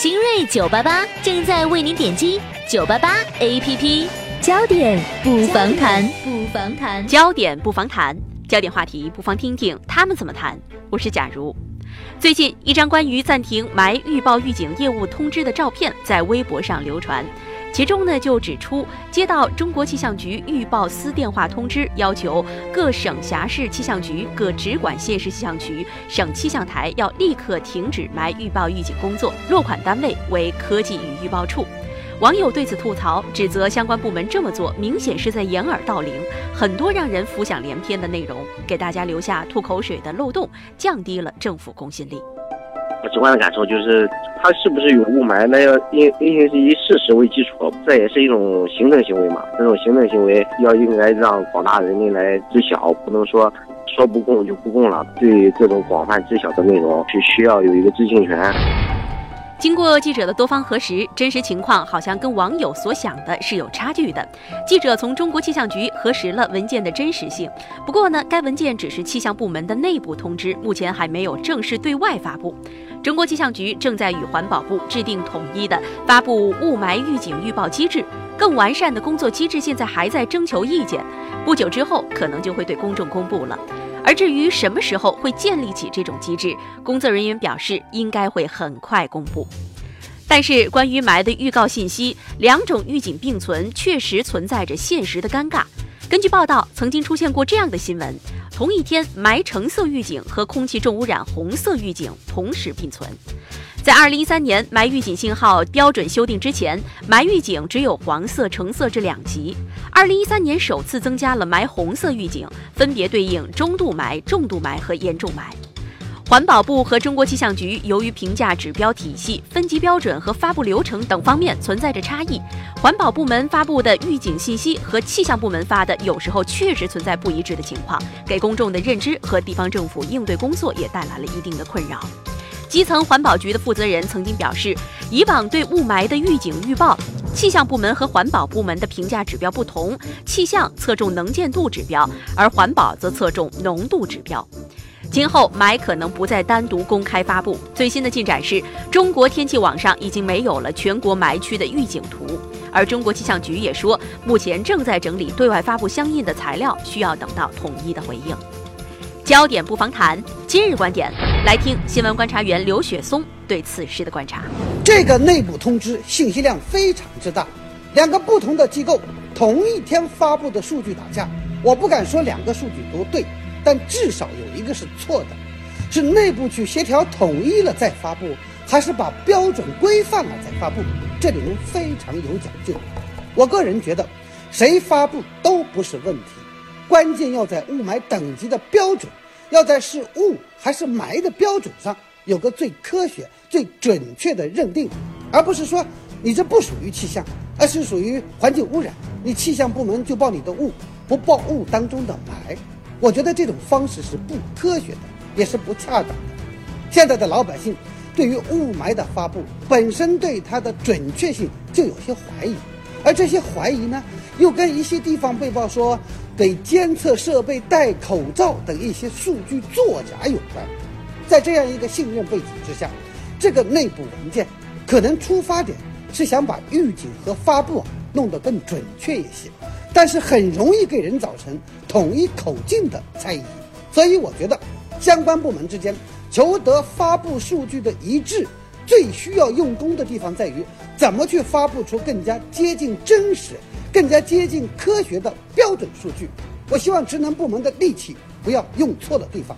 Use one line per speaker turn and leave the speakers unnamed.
新锐九八八正在为您点击九八八 APP，焦点不妨谈，不妨谈，
焦点不妨谈，焦点话题不妨听听他们怎么谈。我是假如。最近，一张关于暂停霾预报预警业务通知的照片在微博上流传。其中呢，就指出接到中国气象局预报司电话通知，要求各省辖市气象局、各直管县市气象局、省气象台要立刻停止霾预报预警工作。落款单位为科技与预报处。网友对此吐槽，指责相关部门这么做明显是在掩耳盗铃，很多让人浮想联翩的内容，给大家留下吐口水的漏洞，降低了政府公信力。
我直观的感受就是，它是不是有雾霾，那要因因为是以事实为基础，这也是一种行政行为嘛。这种行政行为要应该让广大人民来知晓，不能说说不供就不供了。对这种广泛知晓的内容，是需要有一个知情权。
经过记者的多方核实，真实情况好像跟网友所想的是有差距的。记者从中国气象局核实了文件的真实性，不过呢，该文件只是气象部门的内部通知，目前还没有正式对外发布。中国气象局正在与环保部制定统一的发布雾霾预警预报机制，更完善的工作机制现在还在征求意见，不久之后可能就会对公众公布了。而至于什么时候会建立起这种机制，工作人员表示应该会很快公布。但是，关于霾的预告信息，两种预警并存，确实存在着现实的尴尬。根据报道，曾经出现过这样的新闻：同一天，霾橙色预警和空气重污染红色预警同时并存。在二零一三年霾预警信号标准修订之前，霾预警只有黄色、橙色这两级。二零一三年首次增加了霾红色预警，分别对应中度霾、重度霾和严重霾。环保部和中国气象局由于评价指标体系、分级标准和发布流程等方面存在着差异，环保部门发布的预警信息和气象部门发的有时候确实存在不一致的情况，给公众的认知和地方政府应对工作也带来了一定的困扰。基层环保局的负责人曾经表示，以往对雾霾的预警预报，气象部门和环保部门的评价指标不同，气象侧重能见度指标，而环保则侧重浓度指标。今后霾可能不再单独公开发布。最新的进展是，中国天气网上已经没有了全国霾区的预警图，而中国气象局也说，目前正在整理对外发布相应的材料，需要等到统一的回应。焦点不妨谈今日观点，来听新闻观察员刘雪松对此事的观察。
这个内部通知信息量非常之大，两个不同的机构同一天发布的数据打架，我不敢说两个数据都对，但至少有一个是错的，是内部去协调统一了再发布，还是把标准规范了再发布？这里面非常有讲究。我个人觉得，谁发布都不是问题，关键要在雾霾等级的标准。要在是雾还是霾的标准上有个最科学、最准确的认定，而不是说你这不属于气象，而是属于环境污染，你气象部门就报你的雾，不报雾当中的霾。我觉得这种方式是不科学的，也是不恰当的。现在的老百姓对于雾霾的发布本身对它的准确性就有些怀疑，而这些怀疑呢，又跟一些地方被曝说。给监测设备戴口罩等一些数据作假有关，在这样一个信任背景之下，这个内部文件可能出发点是想把预警和发布弄得更准确一些，但是很容易给人造成统一口径的猜疑。所以我觉得，相关部门之间求得发布数据的一致，最需要用功的地方在于怎么去发布出更加接近真实。更加接近科学的标准数据，我希望职能部门的力气不要用错了地方。